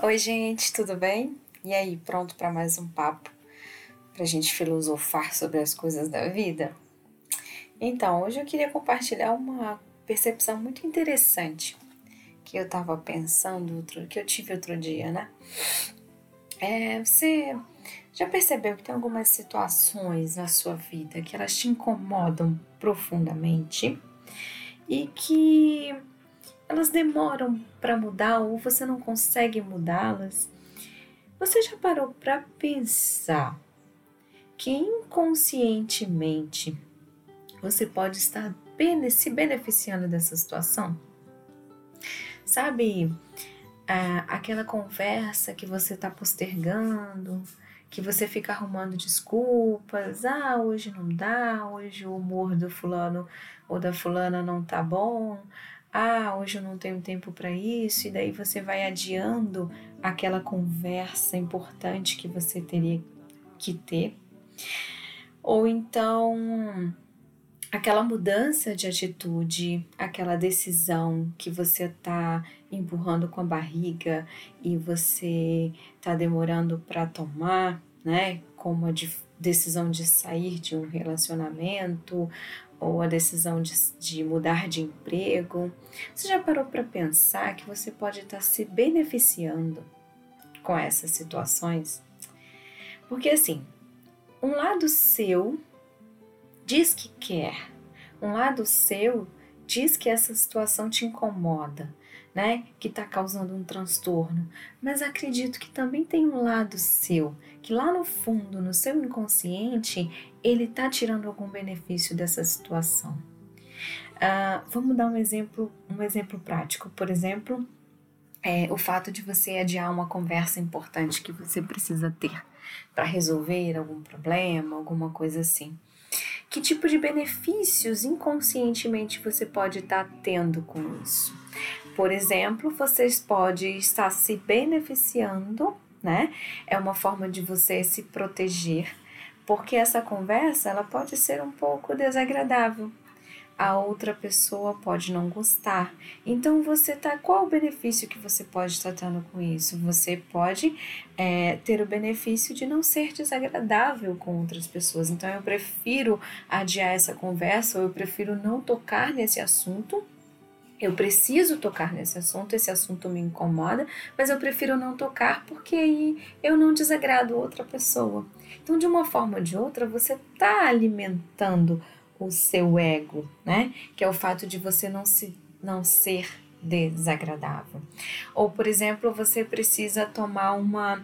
Oi, gente, tudo bem? E aí, pronto para mais um papo? Pra gente filosofar sobre as coisas da vida? Então, hoje eu queria compartilhar uma percepção muito interessante que eu tava pensando, outro, que eu tive outro dia, né? É, você já percebeu que tem algumas situações na sua vida que elas te incomodam profundamente e que elas demoram para mudar ou você não consegue mudá-las, você já parou para pensar que inconscientemente você pode estar se beneficiando dessa situação? Sabe, aquela conversa que você está postergando, que você fica arrumando desculpas, ah, hoje não dá, hoje o humor do fulano ou da fulana não tá bom, ah, hoje eu não tenho tempo para isso, e daí você vai adiando aquela conversa importante que você teria que ter. Ou então aquela mudança de atitude, aquela decisão que você está empurrando com a barriga e você está demorando para tomar, né? Como a decisão de sair de um relacionamento ou a decisão de, de mudar de emprego, você já parou para pensar que você pode estar tá se beneficiando com essas situações? Porque assim, um lado seu diz que quer, um lado seu diz que essa situação te incomoda, né? Que está causando um transtorno. Mas acredito que também tem um lado seu, que lá no fundo, no seu inconsciente, ele está tirando algum benefício dessa situação. Uh, vamos dar um exemplo, um exemplo prático. Por exemplo, é, o fato de você adiar uma conversa importante que você precisa ter para resolver algum problema, alguma coisa assim. Que tipo de benefícios inconscientemente você pode estar tá tendo com isso? Por exemplo, vocês podem estar se beneficiando, né? É uma forma de você se proteger, porque essa conversa ela pode ser um pouco desagradável a outra pessoa pode não gostar. Então você tá qual o benefício que você pode estar tendo com isso? Você pode é, ter o benefício de não ser desagradável com outras pessoas. Então eu prefiro adiar essa conversa ou eu prefiro não tocar nesse assunto. Eu preciso tocar nesse assunto, esse assunto me incomoda, mas eu prefiro não tocar porque aí eu não desagrado outra pessoa. Então, de uma forma ou de outra, você está alimentando o seu ego, né? Que é o fato de você não se não ser desagradável. Ou, por exemplo, você precisa tomar uma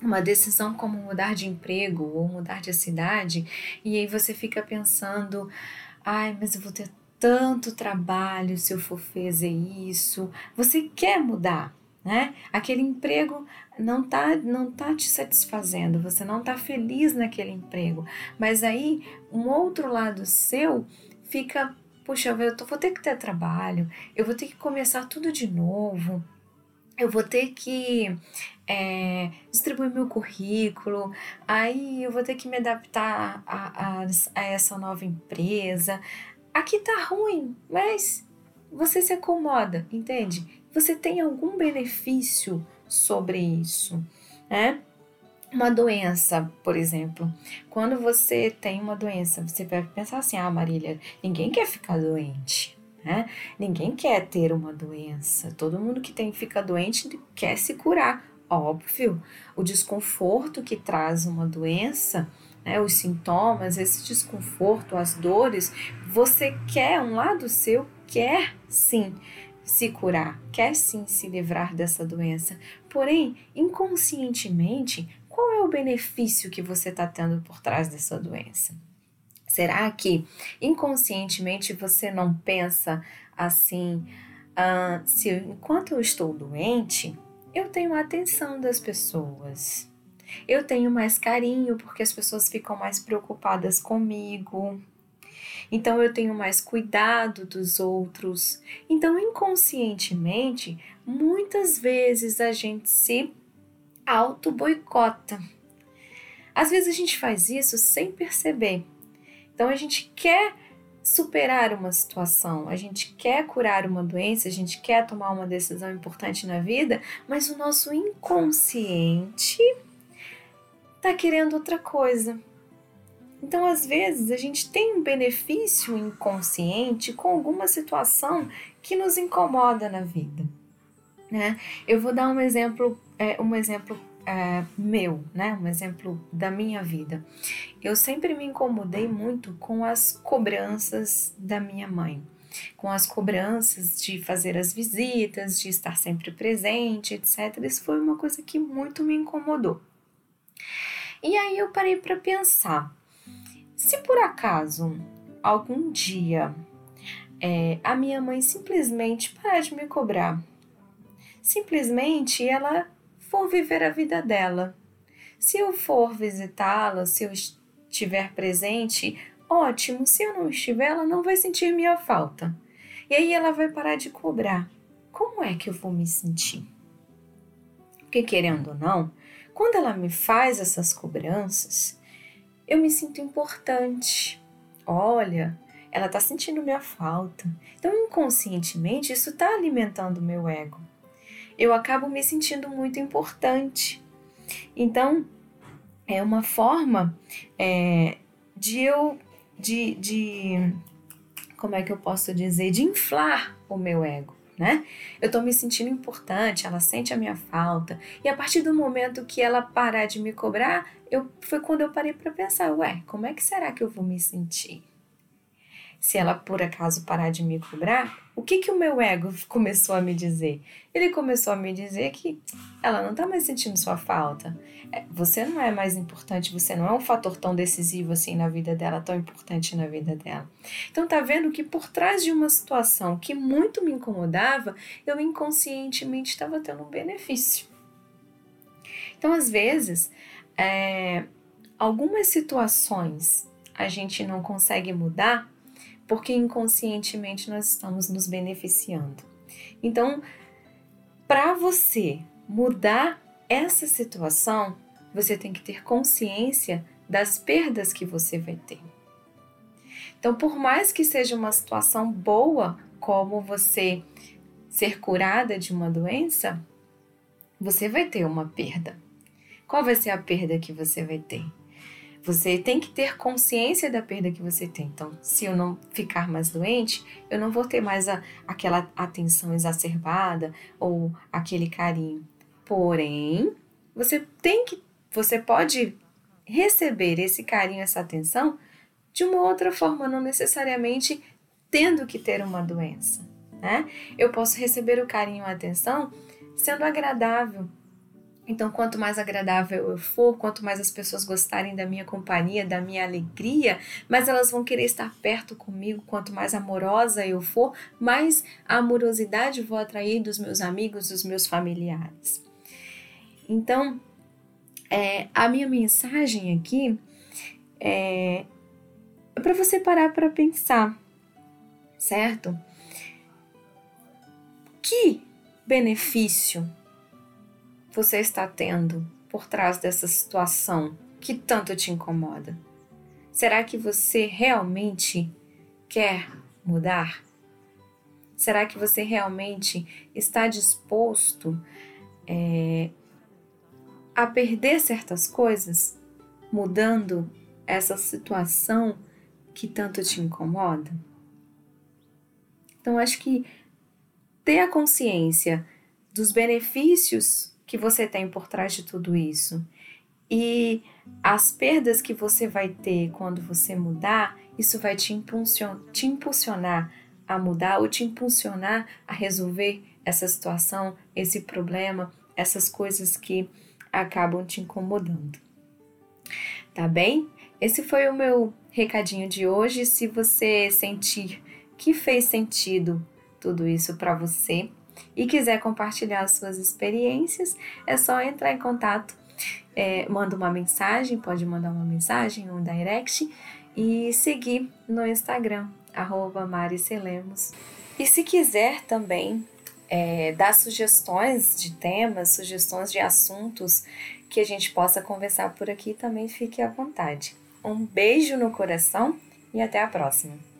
uma decisão como mudar de emprego ou mudar de cidade, e aí você fica pensando: ai, mas eu vou ter tanto trabalho se eu for fazer isso. Você quer mudar, né? Aquele emprego não tá não tá te satisfazendo, você não tá feliz naquele emprego, mas aí um outro lado seu fica, puxa, eu vou ter que ter trabalho, eu vou ter que começar tudo de novo, eu vou ter que é, distribuir meu currículo, aí eu vou ter que me adaptar a, a, a essa nova empresa. Aqui tá ruim, mas você se acomoda, entende? você tem algum benefício sobre isso, né? Uma doença, por exemplo. Quando você tem uma doença, você vai pensar assim: ah, Marília, ninguém quer ficar doente. Né? Ninguém quer ter uma doença. Todo mundo que tem fica doente quer se curar. Óbvio, o desconforto que traz uma doença, né, os sintomas, esse desconforto, as dores, você quer, um lado seu quer sim se curar, quer sim se livrar dessa doença. Porém, inconscientemente, qual é o benefício que você está tendo por trás dessa doença? Será que inconscientemente você não pensa assim? Ah, se enquanto eu estou doente, eu tenho a atenção das pessoas. Eu tenho mais carinho porque as pessoas ficam mais preocupadas comigo. Então eu tenho mais cuidado dos outros. Então, inconscientemente, muitas vezes a gente se auto-boicota. Às vezes a gente faz isso sem perceber. Então a gente quer superar uma situação, a gente quer curar uma doença, a gente quer tomar uma decisão importante na vida, mas o nosso inconsciente está querendo outra coisa. Então, às vezes, a gente tem um benefício inconsciente com alguma situação que nos incomoda na vida. Né? Eu vou dar um exemplo, é, um exemplo é, meu, né? Um exemplo da minha vida. Eu sempre me incomodei muito com as cobranças da minha mãe, com as cobranças de fazer as visitas, de estar sempre presente, etc. Isso foi uma coisa que muito me incomodou. E aí eu parei para pensar, se por acaso algum dia é, a minha mãe simplesmente parar de me cobrar, simplesmente ela for viver a vida dela. Se eu for visitá-la, se eu estiver presente, ótimo. Se eu não estiver, ela não vai sentir minha falta. E aí ela vai parar de cobrar. Como é que eu vou me sentir? Porque, querendo ou não, quando ela me faz essas cobranças, eu me sinto importante. Olha, ela está sentindo minha falta. Então, inconscientemente, isso está alimentando o meu ego eu acabo me sentindo muito importante. Então, é uma forma é, de eu, de, de, como é que eu posso dizer, de inflar o meu ego. Né? Eu estou me sentindo importante, ela sente a minha falta. E a partir do momento que ela parar de me cobrar, eu, foi quando eu parei para pensar, ué, como é que será que eu vou me sentir? se ela por acaso parar de me cobrar, o que que o meu ego começou a me dizer? Ele começou a me dizer que ela não tá mais sentindo sua falta. É, você não é mais importante, você não é um fator tão decisivo assim na vida dela, tão importante na vida dela. Então tá vendo que por trás de uma situação que muito me incomodava, eu inconscientemente estava tendo um benefício. Então às vezes, é, algumas situações a gente não consegue mudar porque inconscientemente nós estamos nos beneficiando. Então, para você mudar essa situação, você tem que ter consciência das perdas que você vai ter. Então, por mais que seja uma situação boa, como você ser curada de uma doença, você vai ter uma perda. Qual vai ser a perda que você vai ter? Você tem que ter consciência da perda que você tem. Então, se eu não ficar mais doente, eu não vou ter mais a, aquela atenção exacerbada ou aquele carinho. Porém, você tem que, você pode receber esse carinho, essa atenção de uma outra forma, não necessariamente tendo que ter uma doença, né? Eu posso receber o carinho a atenção sendo agradável, então, quanto mais agradável eu for, quanto mais as pessoas gostarem da minha companhia, da minha alegria, mais elas vão querer estar perto comigo. Quanto mais amorosa eu for, mais amorosidade vou atrair dos meus amigos, dos meus familiares. Então, é, a minha mensagem aqui é, é para você parar para pensar, certo? Que benefício você está tendo por trás dessa situação que tanto te incomoda? Será que você realmente quer mudar? Será que você realmente está disposto é, a perder certas coisas, mudando essa situação que tanto te incomoda? Então, acho que ter a consciência dos benefícios que você tem por trás de tudo isso. E as perdas que você vai ter quando você mudar, isso vai te, impulsion te impulsionar a mudar ou te impulsionar a resolver essa situação, esse problema, essas coisas que acabam te incomodando. Tá bem? Esse foi o meu recadinho de hoje. Se você sentir que fez sentido tudo isso para você, e quiser compartilhar suas experiências, é só entrar em contato, é, manda uma mensagem, pode mandar uma mensagem, um direct e seguir no Instagram, arroba Maricelemos. E se quiser também é, dar sugestões de temas, sugestões de assuntos que a gente possa conversar por aqui, também fique à vontade. Um beijo no coração e até a próxima!